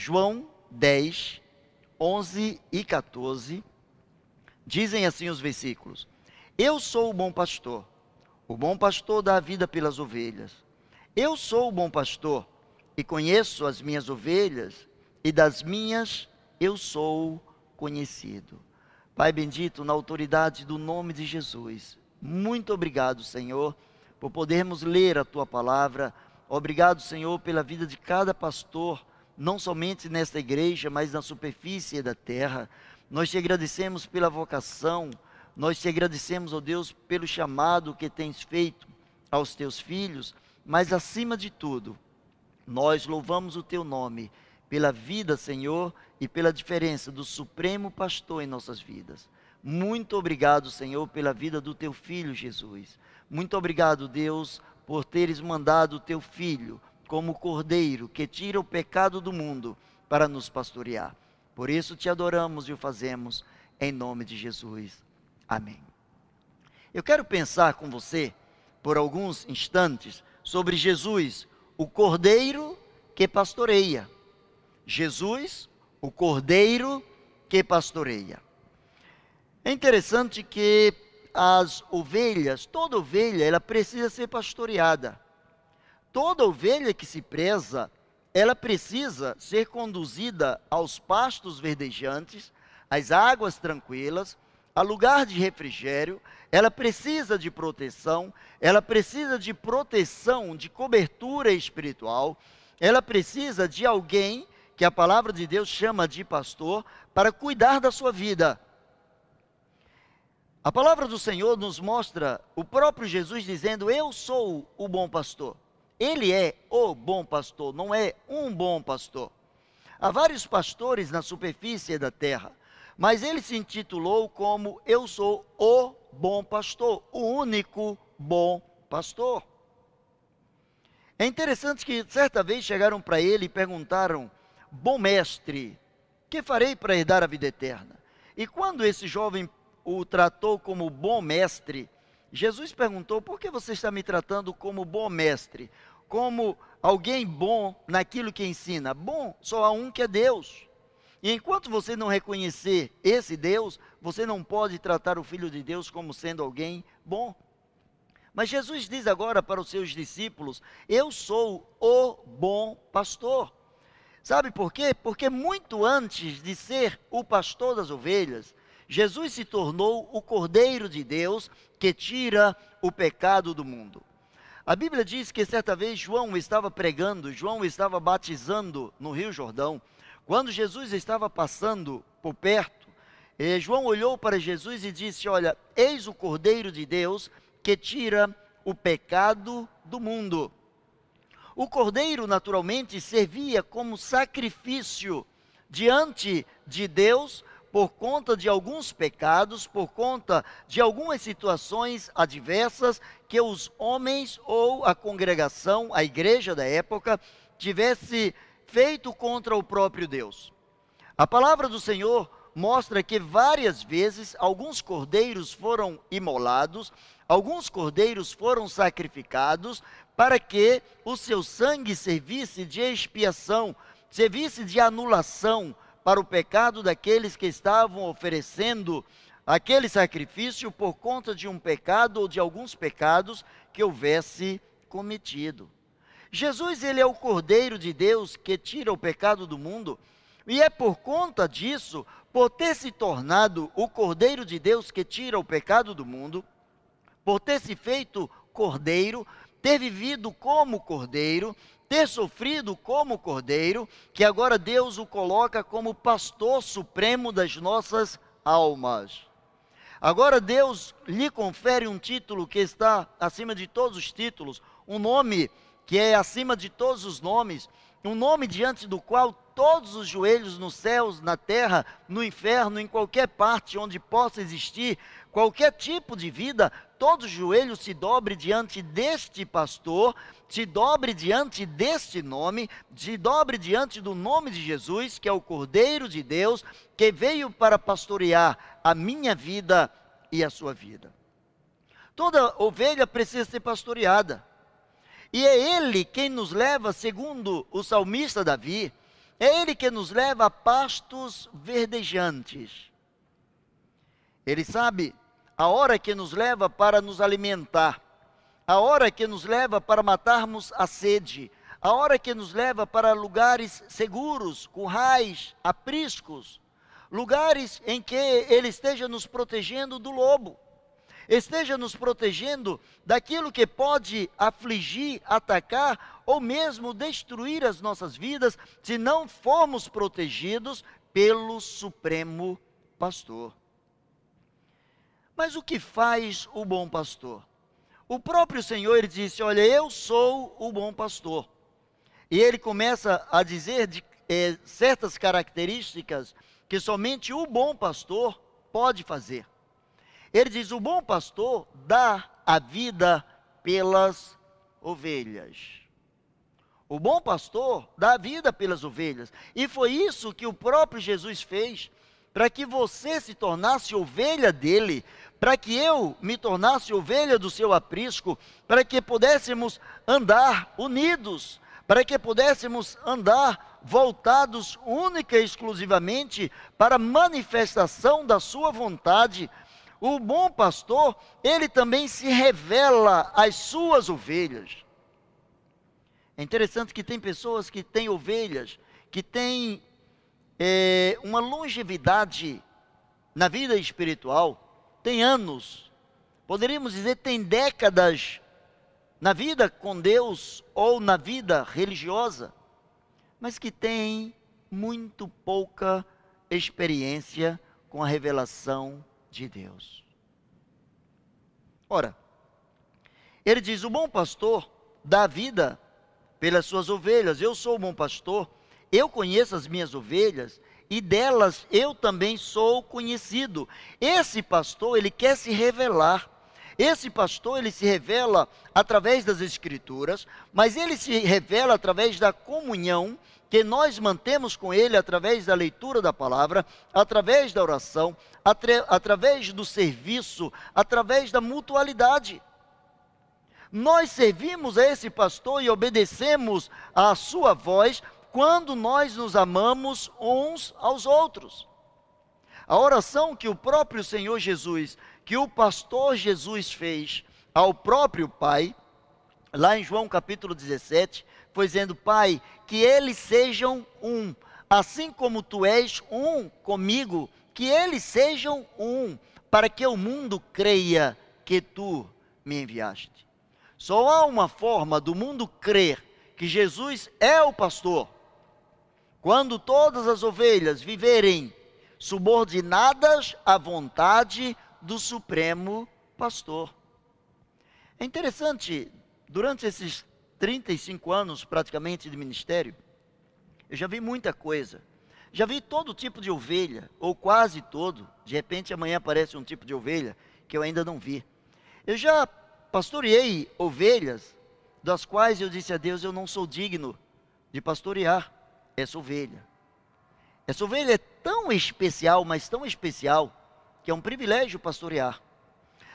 João 10, 11 e 14, dizem assim os versículos: Eu sou o bom pastor, o bom pastor dá a vida pelas ovelhas. Eu sou o bom pastor e conheço as minhas ovelhas, e das minhas eu sou conhecido. Pai bendito, na autoridade do nome de Jesus, muito obrigado, Senhor, por podermos ler a tua palavra. Obrigado, Senhor, pela vida de cada pastor, não somente nesta igreja, mas na superfície da terra. Nós te agradecemos pela vocação, nós te agradecemos, ó oh Deus, pelo chamado que tens feito aos teus filhos, mas acima de tudo, nós louvamos o teu nome pela vida, Senhor, e pela diferença do Supremo Pastor em nossas vidas. Muito obrigado, Senhor, pela vida do teu filho Jesus. Muito obrigado, Deus, por teres mandado o teu filho como cordeiro que tira o pecado do mundo para nos pastorear. Por isso te adoramos e o fazemos em nome de Jesus. Amém. Eu quero pensar com você por alguns instantes sobre Jesus, o cordeiro que pastoreia. Jesus, o cordeiro que pastoreia. É interessante que as ovelhas, toda ovelha, ela precisa ser pastoreada. Toda ovelha que se preza, ela precisa ser conduzida aos pastos verdejantes, às águas tranquilas, a lugar de refrigério, ela precisa de proteção, ela precisa de proteção, de cobertura espiritual, ela precisa de alguém que a palavra de Deus chama de pastor, para cuidar da sua vida. A palavra do Senhor nos mostra o próprio Jesus dizendo: Eu sou o bom pastor. Ele é o bom pastor, não é um bom pastor. Há vários pastores na superfície da terra, mas ele se intitulou como Eu sou o bom pastor, o único bom pastor. É interessante que certa vez chegaram para ele e perguntaram: bom mestre, que farei para herdar a vida eterna? E quando esse jovem o tratou como bom mestre, Jesus perguntou: por que você está me tratando como bom mestre? Como alguém bom naquilo que ensina? Bom, só há um que é Deus. E enquanto você não reconhecer esse Deus, você não pode tratar o Filho de Deus como sendo alguém bom. Mas Jesus diz agora para os seus discípulos: Eu sou o bom pastor. Sabe por quê? Porque muito antes de ser o pastor das ovelhas, Jesus se tornou o Cordeiro de Deus que tira o pecado do mundo. A Bíblia diz que certa vez João estava pregando, João estava batizando no Rio Jordão. Quando Jesus estava passando por perto, eh, João olhou para Jesus e disse: Olha, eis o Cordeiro de Deus que tira o pecado do mundo. O cordeiro, naturalmente, servia como sacrifício diante de Deus por conta de alguns pecados, por conta de algumas situações adversas que os homens ou a congregação, a igreja da época, tivesse feito contra o próprio Deus. A palavra do Senhor mostra que várias vezes alguns cordeiros foram imolados, alguns cordeiros foram sacrificados para que o seu sangue servisse de expiação, servisse de anulação para o pecado daqueles que estavam oferecendo aquele sacrifício por conta de um pecado ou de alguns pecados que houvesse cometido. Jesus, ele é o Cordeiro de Deus que tira o pecado do mundo, e é por conta disso, por ter se tornado o Cordeiro de Deus que tira o pecado do mundo, por ter se feito Cordeiro, ter vivido como cordeiro, ter sofrido como cordeiro, que agora Deus o coloca como pastor supremo das nossas almas. Agora Deus lhe confere um título que está acima de todos os títulos, um nome que é acima de todos os nomes, um nome diante do qual todos os joelhos nos céus, na terra, no inferno, em qualquer parte onde possa existir qualquer tipo de vida, todo joelho se dobre diante deste pastor, se dobre diante deste nome, se dobre diante do nome de Jesus, que é o Cordeiro de Deus, que veio para pastorear a minha vida e a sua vida. Toda ovelha precisa ser pastoreada. E é ele quem nos leva, segundo o salmista Davi, É Ele que nos leva a pastos verdejantes. Ele sabe a hora que nos leva para nos alimentar, a hora que nos leva para matarmos a sede, a hora que nos leva para lugares seguros, currais, apriscos, lugares em que Ele esteja nos protegendo do lobo, esteja nos protegendo daquilo que pode afligir, atacar ou mesmo destruir as nossas vidas, se não formos protegidos pelo Supremo Pastor. Mas o que faz o bom pastor? O próprio Senhor disse: Olha, eu sou o bom pastor. E ele começa a dizer de, é, certas características que somente o bom pastor pode fazer. Ele diz: o bom pastor dá a vida pelas ovelhas. O bom pastor dá a vida pelas ovelhas. E foi isso que o próprio Jesus fez, para que você se tornasse ovelha dele, para que eu me tornasse ovelha do seu aprisco, para que pudéssemos andar unidos, para que pudéssemos andar voltados única e exclusivamente para a manifestação da sua vontade. O bom pastor, ele também se revela às suas ovelhas. É interessante que tem pessoas que têm ovelhas, que têm é, uma longevidade na vida espiritual, tem anos, poderíamos dizer, tem décadas na vida com Deus ou na vida religiosa, mas que tem muito pouca experiência com a revelação de Deus. Ora, ele diz: o bom pastor dá vida pelas suas ovelhas. Eu sou o bom pastor, eu conheço as minhas ovelhas e delas eu também sou conhecido. Esse pastor, ele quer se revelar. Esse pastor, ele se revela através das escrituras, mas ele se revela através da comunhão que nós mantemos com ele através da leitura da palavra, através da oração, atra através do serviço, através da mutualidade. Nós servimos a esse pastor e obedecemos à sua voz quando nós nos amamos uns aos outros. A oração que o próprio Senhor Jesus que o pastor Jesus fez ao próprio Pai, lá em João capítulo 17, foi dizendo: Pai, que eles sejam um, assim como tu és um comigo, que eles sejam um, para que o mundo creia que tu me enviaste. Só há uma forma do mundo crer que Jesus é o pastor, quando todas as ovelhas viverem subordinadas à vontade do Supremo Pastor. É interessante, durante esses 35 anos praticamente de ministério, eu já vi muita coisa. Já vi todo tipo de ovelha, ou quase todo. De repente amanhã aparece um tipo de ovelha que eu ainda não vi. Eu já pastoreei ovelhas das quais eu disse a Deus: eu não sou digno de pastorear essa ovelha. Essa ovelha é tão especial, mas tão especial, que é um privilégio pastorear.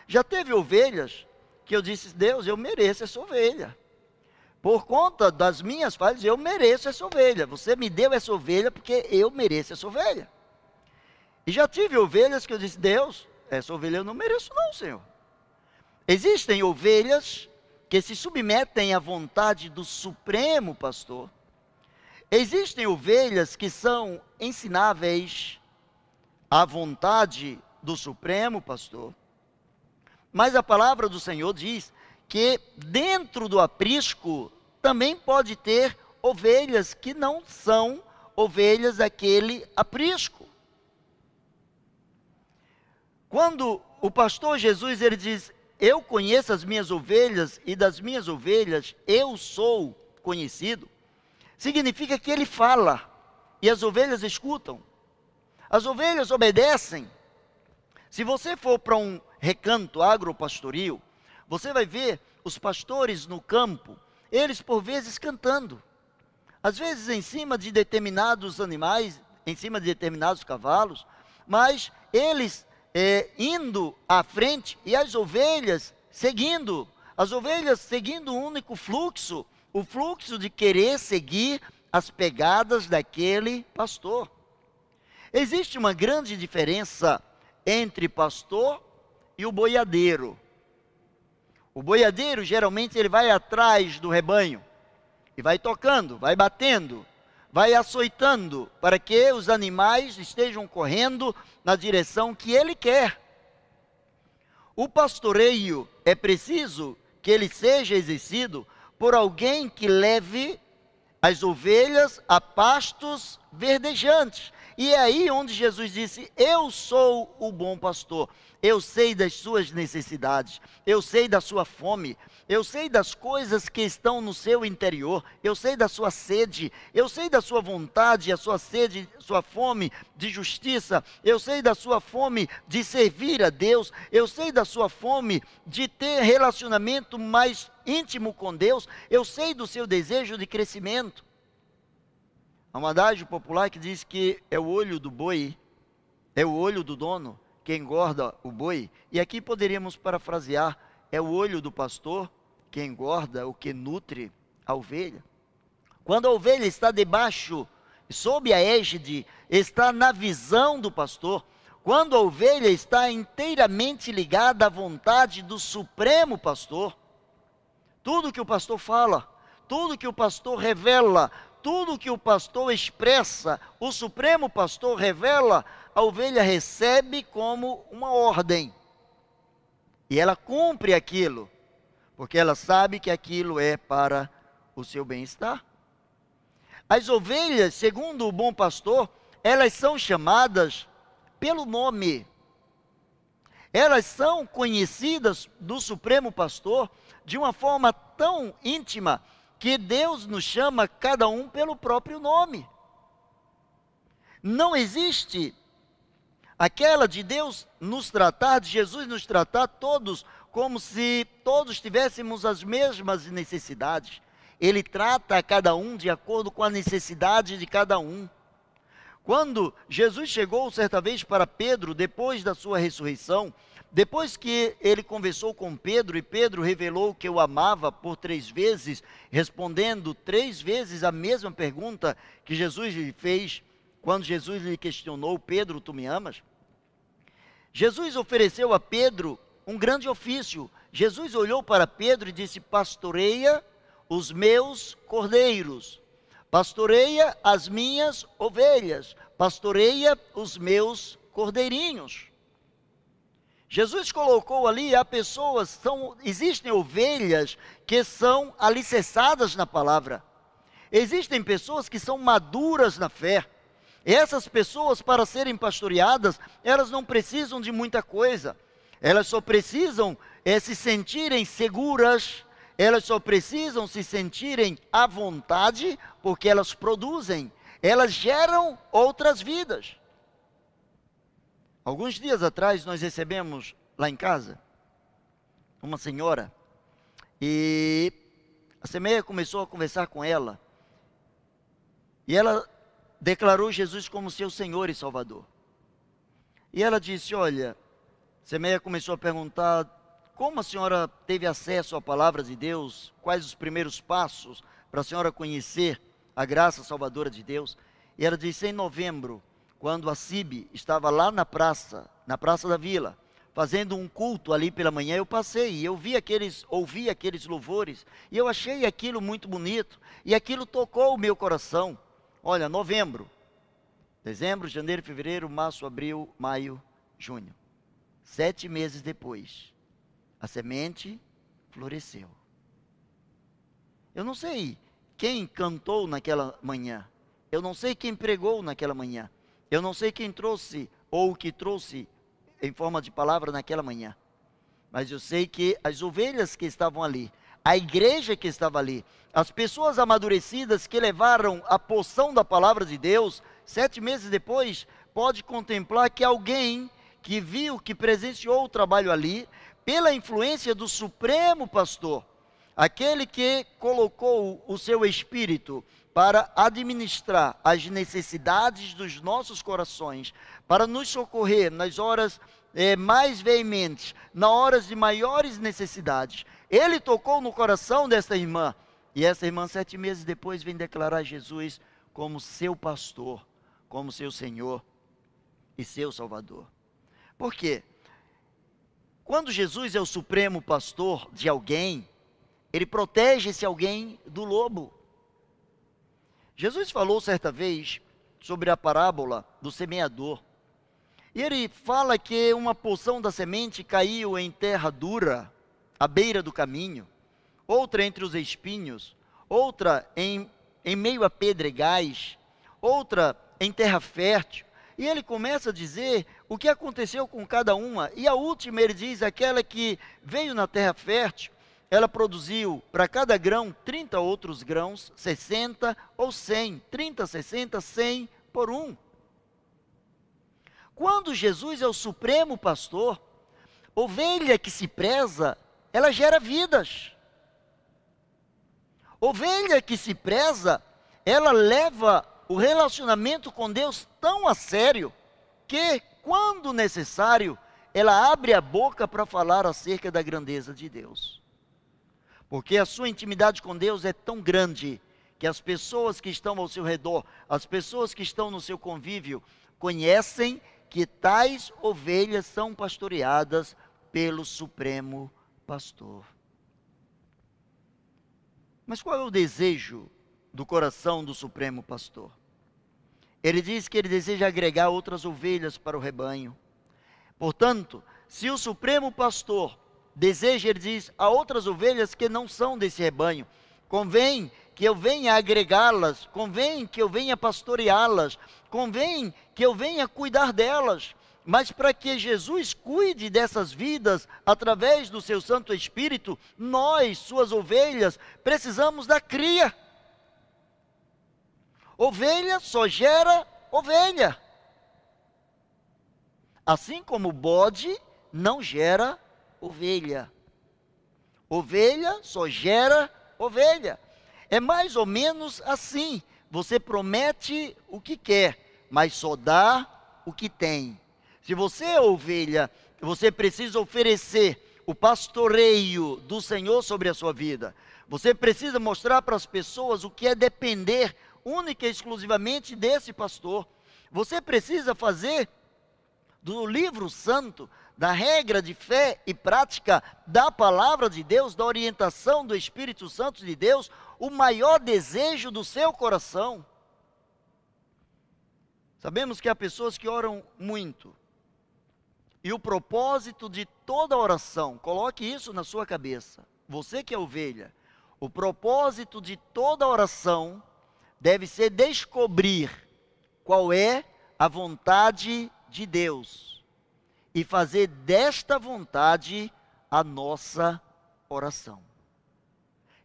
Já teve ovelhas que eu disse, Deus, eu mereço essa ovelha. Por conta das minhas falhas, eu mereço essa ovelha. Você me deu essa ovelha porque eu mereço essa ovelha. E já tive ovelhas que eu disse, Deus, essa ovelha eu não mereço não, Senhor. Existem ovelhas que se submetem à vontade do Supremo Pastor. Existem ovelhas que são ensináveis à vontade do Supremo Pastor. Mas a palavra do Senhor diz que dentro do aprisco também pode ter ovelhas que não são ovelhas daquele aprisco. Quando o pastor Jesus ele diz: "Eu conheço as minhas ovelhas e das minhas ovelhas eu sou conhecido", significa que ele fala e as ovelhas escutam. As ovelhas obedecem se você for para um recanto agropastoril, você vai ver os pastores no campo, eles por vezes cantando. Às vezes em cima de determinados animais, em cima de determinados cavalos, mas eles é, indo à frente e as ovelhas seguindo. As ovelhas seguindo um único fluxo, o fluxo de querer seguir as pegadas daquele pastor. Existe uma grande diferença entre pastor e o boiadeiro. O boiadeiro geralmente ele vai atrás do rebanho e vai tocando, vai batendo, vai açoitando para que os animais estejam correndo na direção que ele quer. O pastoreio é preciso que ele seja exercido por alguém que leve as ovelhas a pastos verdejantes. E é aí onde Jesus disse: Eu sou o bom pastor. Eu sei das suas necessidades, eu sei da sua fome, eu sei das coisas que estão no seu interior, eu sei da sua sede, eu sei da sua vontade, a sua sede, sua fome de justiça, eu sei da sua fome de servir a Deus, eu sei da sua fome de ter relacionamento mais íntimo com Deus, eu sei do seu desejo de crescimento. Há um adágio popular que diz que é o olho do boi, é o olho do dono que engorda o boi. E aqui poderíamos parafrasear: é o olho do pastor que engorda, o que nutre a ovelha. Quando a ovelha está debaixo, sob a égide, está na visão do pastor. Quando a ovelha está inteiramente ligada à vontade do Supremo Pastor, tudo que o pastor fala, tudo que o pastor revela, tudo que o pastor expressa, o Supremo Pastor revela, a ovelha recebe como uma ordem. E ela cumpre aquilo, porque ela sabe que aquilo é para o seu bem-estar. As ovelhas, segundo o bom pastor, elas são chamadas pelo nome. Elas são conhecidas do Supremo Pastor de uma forma tão íntima que Deus nos chama cada um pelo próprio nome. Não existe aquela de Deus nos tratar, de Jesus nos tratar todos como se todos tivéssemos as mesmas necessidades. Ele trata a cada um de acordo com a necessidade de cada um. Quando Jesus chegou certa vez para Pedro, depois da sua ressurreição, depois que ele conversou com Pedro e Pedro revelou que o amava por três vezes, respondendo três vezes a mesma pergunta que Jesus lhe fez, quando Jesus lhe questionou: Pedro, tu me amas? Jesus ofereceu a Pedro um grande ofício. Jesus olhou para Pedro e disse: Pastoreia os meus cordeiros, pastoreia as minhas ovelhas, pastoreia os meus cordeirinhos. Jesus colocou ali, há pessoas, são, existem ovelhas que são alicerçadas na palavra. Existem pessoas que são maduras na fé. Essas pessoas, para serem pastoreadas, elas não precisam de muita coisa. Elas só precisam é, se sentirem seguras, elas só precisam se sentirem à vontade, porque elas produzem, elas geram outras vidas. Alguns dias atrás nós recebemos lá em casa uma senhora e a semeia começou a conversar com ela e ela declarou Jesus como seu Senhor e Salvador. E ela disse: Olha, semeia começou a perguntar como a senhora teve acesso à palavra de Deus, quais os primeiros passos para a senhora conhecer a graça salvadora de Deus. E ela disse: Em novembro quando a CIB estava lá na praça, na praça da vila, fazendo um culto ali pela manhã, eu passei e eu vi aqueles, ouvi aqueles louvores, e eu achei aquilo muito bonito, e aquilo tocou o meu coração. Olha, novembro, dezembro, janeiro, fevereiro, março, abril, maio, junho. Sete meses depois, a semente floresceu. Eu não sei quem cantou naquela manhã. Eu não sei quem pregou naquela manhã. Eu não sei quem trouxe ou o que trouxe em forma de palavra naquela manhã, mas eu sei que as ovelhas que estavam ali, a igreja que estava ali, as pessoas amadurecidas que levaram a poção da palavra de Deus, sete meses depois, pode contemplar que alguém que viu, que presenciou o trabalho ali, pela influência do Supremo Pastor, aquele que colocou o seu espírito para administrar as necessidades dos nossos corações, para nos socorrer nas horas é, mais veementes, nas horas de maiores necessidades. Ele tocou no coração desta irmã E essa irmã, sete meses depois, vem declarar Jesus como seu pastor, como seu Senhor e seu Salvador. Por quê? Quando Jesus é o supremo pastor de alguém, ele protege esse alguém do lobo. Jesus falou certa vez sobre a parábola do semeador. E ele fala que uma porção da semente caiu em terra dura, à beira do caminho, outra entre os espinhos, outra em, em meio a pedregais, outra em terra fértil. E ele começa a dizer o que aconteceu com cada uma. E a última ele diz, aquela que veio na terra fértil, ela produziu para cada grão 30 outros grãos, 60 ou 100, 30, 60, 100 por um. Quando Jesus é o supremo pastor, ovelha que se preza, ela gera vidas. Ovelha que se preza, ela leva o relacionamento com Deus tão a sério que, quando necessário, ela abre a boca para falar acerca da grandeza de Deus. Porque a sua intimidade com Deus é tão grande que as pessoas que estão ao seu redor, as pessoas que estão no seu convívio, conhecem que tais ovelhas são pastoreadas pelo Supremo Pastor. Mas qual é o desejo do coração do Supremo Pastor. Ele diz que ele deseja agregar outras ovelhas para o rebanho. Portanto, se o Supremo Pastor deseja, ele diz, a outras ovelhas que não são desse rebanho, convém que eu venha agregá-las, convém que eu venha pastoreá-las, convém que eu venha cuidar delas. Mas para que Jesus cuide dessas vidas através do seu Santo Espírito, nós, suas ovelhas, precisamos da cria. Ovelha só gera ovelha. Assim como bode não gera ovelha. Ovelha só gera ovelha. É mais ou menos assim. Você promete o que quer, mas só dá o que tem. Se você é ovelha, você precisa oferecer o pastoreio do Senhor sobre a sua vida. Você precisa mostrar para as pessoas o que é depender única e exclusivamente desse pastor. Você precisa fazer do livro santo, da regra de fé e prática da palavra de Deus, da orientação do Espírito Santo de Deus, o maior desejo do seu coração. Sabemos que há pessoas que oram muito. E o propósito de toda oração, coloque isso na sua cabeça. Você que é ovelha, o propósito de toda oração deve ser descobrir qual é a vontade de Deus e fazer desta vontade a nossa oração.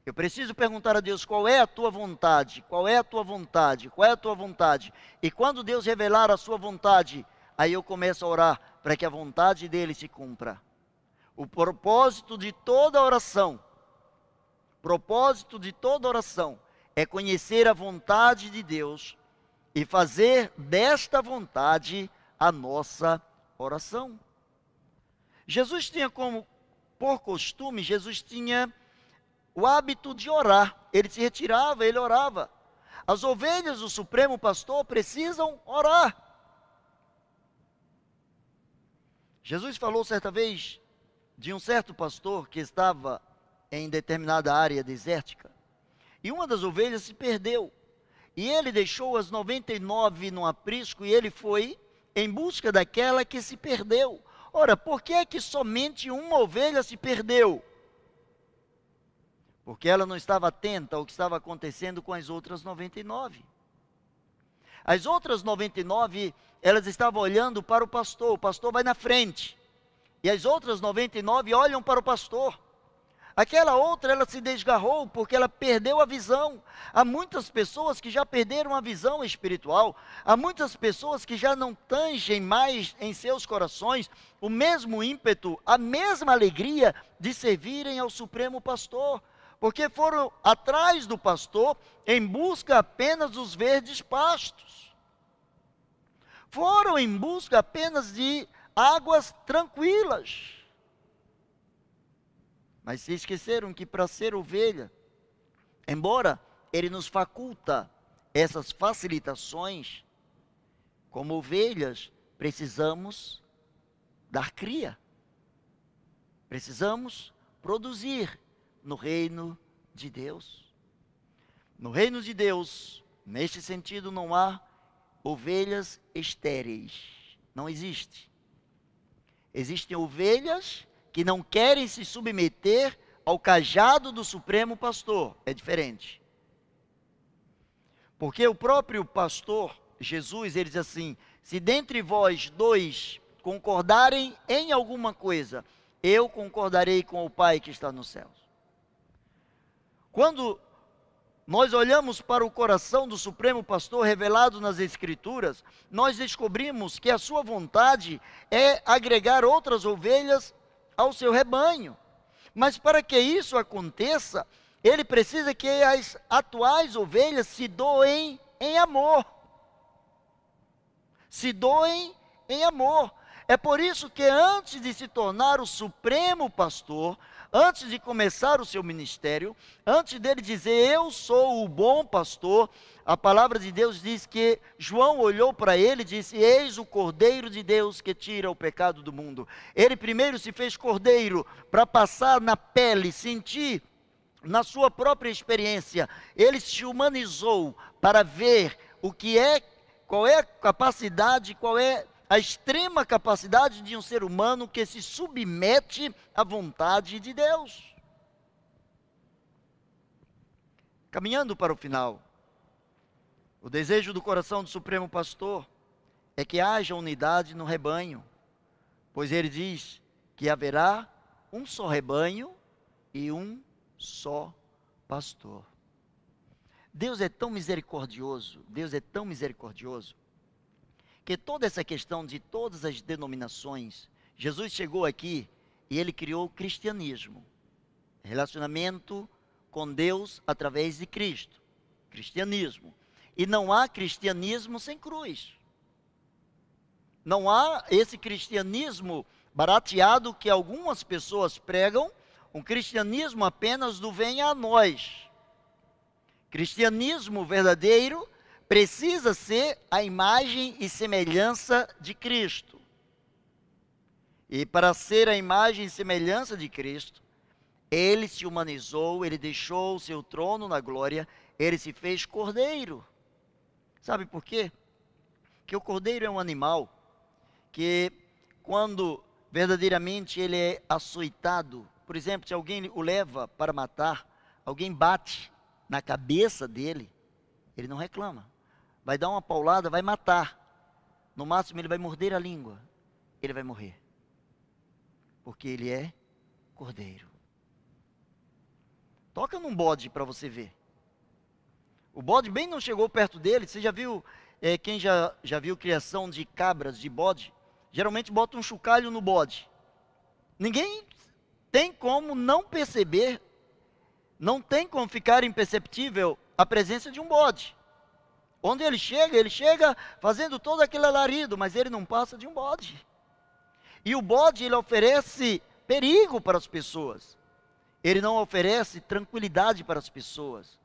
Eu preciso perguntar a Deus qual é a tua vontade, qual é a tua vontade, qual é a tua vontade. E quando Deus revelar a sua vontade, aí eu começo a orar para que a vontade dele se cumpra. O propósito de toda oração, propósito de toda oração é conhecer a vontade de Deus e fazer desta vontade a nossa oração. Jesus tinha como, por costume, Jesus tinha o hábito de orar. Ele se retirava, ele orava. As ovelhas do Supremo Pastor precisam orar. Jesus falou certa vez de um certo pastor que estava em determinada área desértica. E uma das ovelhas se perdeu. E ele deixou as 99 no aprisco e ele foi em busca daquela que se perdeu. Ora, por que é que somente uma ovelha se perdeu? Porque ela não estava atenta ao que estava acontecendo com as outras 99. As outras 99, elas estavam olhando para o pastor, o pastor vai na frente. E as outras 99 olham para o pastor. Aquela outra, ela se desgarrou porque ela perdeu a visão. Há muitas pessoas que já perderam a visão espiritual. Há muitas pessoas que já não tangem mais em seus corações o mesmo ímpeto, a mesma alegria de servirem ao Supremo Pastor. Porque foram atrás do pastor em busca apenas dos verdes pastos. Foram em busca apenas de águas tranquilas mas se esqueceram que para ser ovelha Embora ele nos faculta essas facilitações, como ovelhas, precisamos dar cria. Precisamos produzir no reino de Deus. No reino de Deus, neste sentido, não há ovelhas estéreis. Não existe. Existem ovelhas que não querem se submeter ao cajado do Supremo Pastor. É diferente. Porque o próprio pastor, Jesus, ele diz assim: se dentre vós dois concordarem em alguma coisa, eu concordarei com o Pai que está nos céus. Quando nós olhamos para o coração do Supremo Pastor revelado nas Escrituras, nós descobrimos que a sua vontade é agregar outras ovelhas ao seu rebanho. Mas para que isso aconteça, ele precisa que as atuais ovelhas se doem em amor. Se doem em amor. É por isso que antes de se tornar o supremo pastor, antes de começar o seu ministério, antes dele dizer eu sou o bom pastor, a palavra de Deus diz que João olhou para ele e disse: Eis o Cordeiro de Deus que tira o pecado do mundo. Ele primeiro se fez cordeiro para passar na pele, sentir na sua própria experiência, ele se humanizou para ver o que é, qual é a capacidade, qual é a extrema capacidade de um ser humano que se submete à vontade de Deus. Caminhando para o final, o desejo do coração do Supremo Pastor é que haja unidade no rebanho, pois ele diz que haverá um só rebanho e um só pastor. Deus é tão misericordioso, Deus é tão misericordioso, que toda essa questão de todas as denominações, Jesus chegou aqui e ele criou o cristianismo. Relacionamento com Deus através de Cristo. Cristianismo. E não há cristianismo sem cruz. Não há esse cristianismo barateado que algumas pessoas pregam, um cristianismo apenas do venha a nós. Cristianismo verdadeiro precisa ser a imagem e semelhança de Cristo. E para ser a imagem e semelhança de Cristo, ele se humanizou, ele deixou o seu trono na glória, ele se fez cordeiro. Sabe por quê? Que o cordeiro é um animal que, quando verdadeiramente ele é açoitado, por exemplo, se alguém o leva para matar, alguém bate na cabeça dele, ele não reclama vai dar uma paulada, vai matar. No máximo, ele vai morder a língua. Ele vai morrer. Porque ele é cordeiro. Toca num bode para você ver. O bode bem não chegou perto dele. Você já viu, é, quem já, já viu criação de cabras, de bode? Geralmente bota um chocalho no bode. Ninguém tem como não perceber, não tem como ficar imperceptível a presença de um bode. Onde ele chega, ele chega fazendo todo aquele alarido, mas ele não passa de um bode. E o bode, ele oferece perigo para as pessoas. Ele não oferece tranquilidade para as pessoas.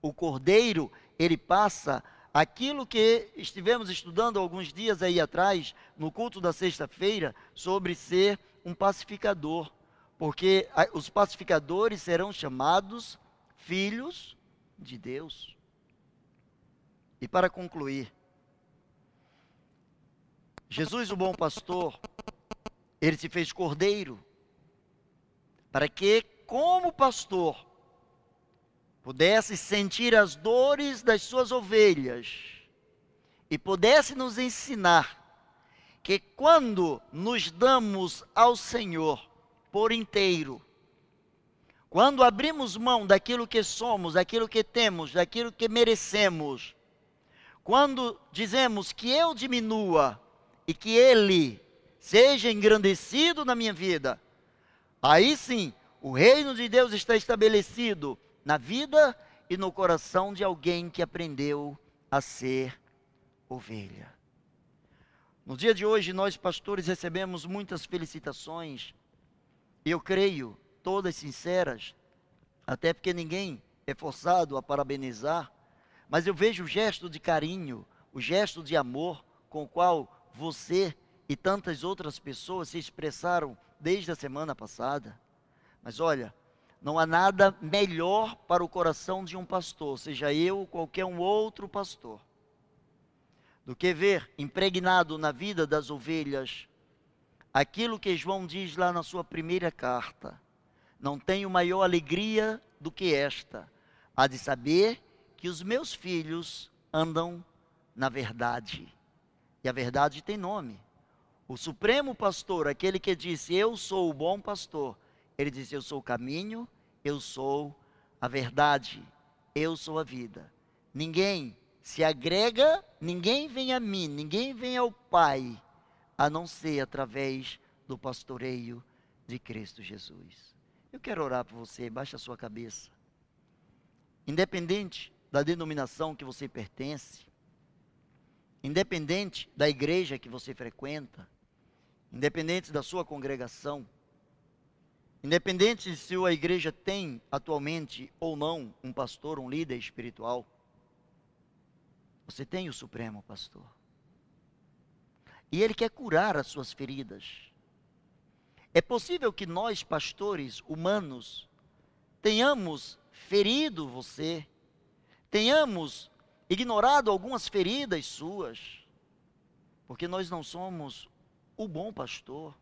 O cordeiro, ele passa aquilo que estivemos estudando alguns dias aí atrás, no culto da sexta-feira, sobre ser um pacificador. Porque os pacificadores serão chamados filhos de Deus. E para concluir, Jesus, o bom pastor, ele se fez cordeiro para que, como pastor, pudesse sentir as dores das suas ovelhas e pudesse nos ensinar que quando nos damos ao Senhor por inteiro, quando abrimos mão daquilo que somos, daquilo que temos, daquilo que merecemos, quando dizemos que eu diminua e que Ele seja engrandecido na minha vida, aí sim o reino de Deus está estabelecido na vida e no coração de alguém que aprendeu a ser ovelha. No dia de hoje, nós pastores recebemos muitas felicitações, eu creio, todas sinceras, até porque ninguém é forçado a parabenizar, mas eu vejo o gesto de carinho, o gesto de amor com o qual você e tantas outras pessoas se expressaram desde a semana passada. Mas olha, não há nada melhor para o coração de um pastor, seja eu ou qualquer um outro pastor, do que ver impregnado na vida das ovelhas aquilo que João diz lá na sua primeira carta. Não tenho maior alegria do que esta, a de saber que os meus filhos andam na verdade. E a verdade tem nome. O supremo pastor, aquele que disse: Eu sou o bom pastor, ele disse: Eu sou o caminho, eu sou a verdade, eu sou a vida. Ninguém se agrega, ninguém vem a mim, ninguém vem ao Pai, a não ser através do pastoreio de Cristo Jesus. Eu quero orar por você, baixa a sua cabeça. Independente da denominação que você pertence, independente da igreja que você frequenta, independente da sua congregação, independente se a igreja tem atualmente ou não um pastor, um líder espiritual, você tem o Supremo Pastor. E ele quer curar as suas feridas. É possível que nós, pastores humanos, tenhamos ferido você, tenhamos ignorado algumas feridas suas, porque nós não somos o bom pastor.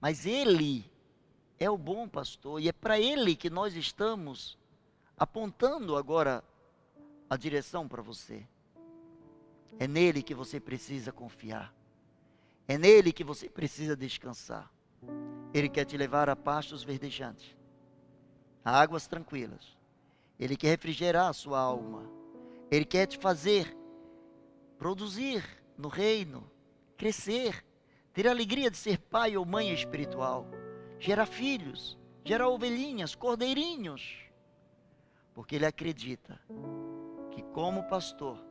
Mas Ele é o bom pastor e é para Ele que nós estamos apontando agora a direção para você. É nele que você precisa confiar. É nele que você precisa descansar. Ele quer te levar a pastos verdejantes, a águas tranquilas. Ele quer refrigerar a sua alma. Ele quer te fazer produzir no reino crescer, ter a alegria de ser pai ou mãe espiritual, gerar filhos, gerar ovelhinhas, cordeirinhos, porque ele acredita que, como pastor,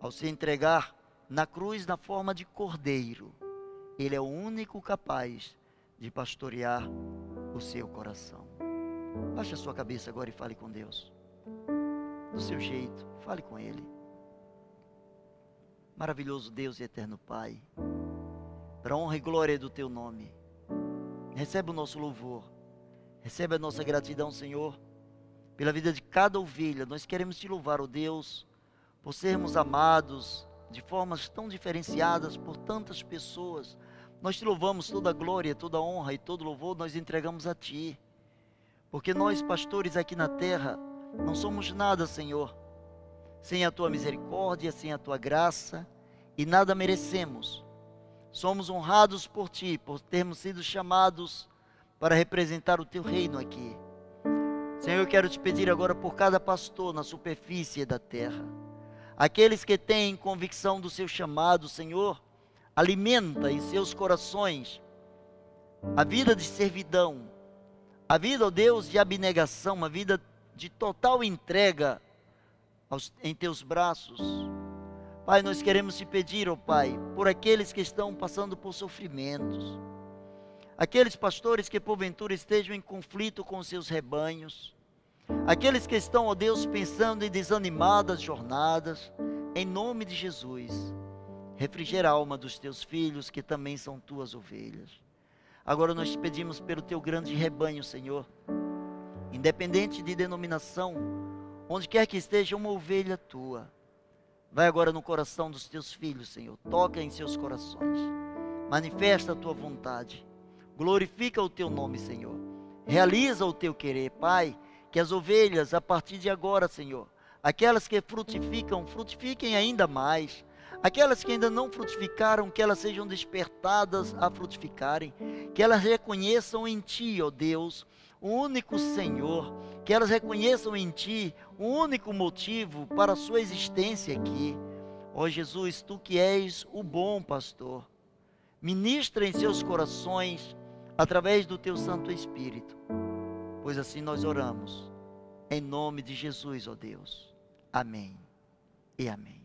ao se entregar na cruz na forma de cordeiro, ele é o único capaz de pastorear o seu coração. Baixe a sua cabeça agora e fale com Deus. Do seu jeito, fale com Ele. Maravilhoso Deus e eterno Pai, para honra e glória do teu nome, recebe o nosso louvor, recebe a nossa gratidão, Senhor, pela vida de cada ovelha. Nós queremos te louvar, ó oh Deus, por sermos amados de formas tão diferenciadas por tantas pessoas. Nós te louvamos toda a glória, toda a honra e todo louvor nós entregamos a ti. Porque nós, pastores aqui na terra, não somos nada, Senhor, sem a tua misericórdia, sem a tua graça, e nada merecemos. Somos honrados por ti, por termos sido chamados para representar o teu reino aqui. Senhor, eu quero te pedir agora por cada pastor na superfície da terra. Aqueles que têm convicção do seu chamado, Senhor, alimenta em seus corações a vida de servidão, a vida, ó Deus, de abnegação, uma vida de total entrega aos, em teus braços. Pai, nós queremos te pedir, ó Pai, por aqueles que estão passando por sofrimentos, aqueles pastores que porventura estejam em conflito com seus rebanhos, aqueles que estão, ó Deus, pensando em desanimadas jornadas, em nome de Jesus, refrigera a alma dos teus filhos que também são tuas ovelhas. Agora nós te pedimos pelo teu grande rebanho, Senhor, independente de denominação, Onde quer que esteja uma ovelha tua, vai agora no coração dos teus filhos, Senhor. Toca em seus corações. Manifesta a tua vontade. Glorifica o teu nome, Senhor. Realiza o teu querer, Pai. Que as ovelhas, a partir de agora, Senhor, aquelas que frutificam, frutifiquem ainda mais. Aquelas que ainda não frutificaram, que elas sejam despertadas a frutificarem. Que elas reconheçam em Ti, ó Deus, o único Senhor, que elas reconheçam em Ti o único motivo para a sua existência aqui. Ó Jesus, Tu que és o bom pastor, ministra em seus corações através do Teu Santo Espírito, pois assim nós oramos, em nome de Jesus, ó Deus. Amém e amém.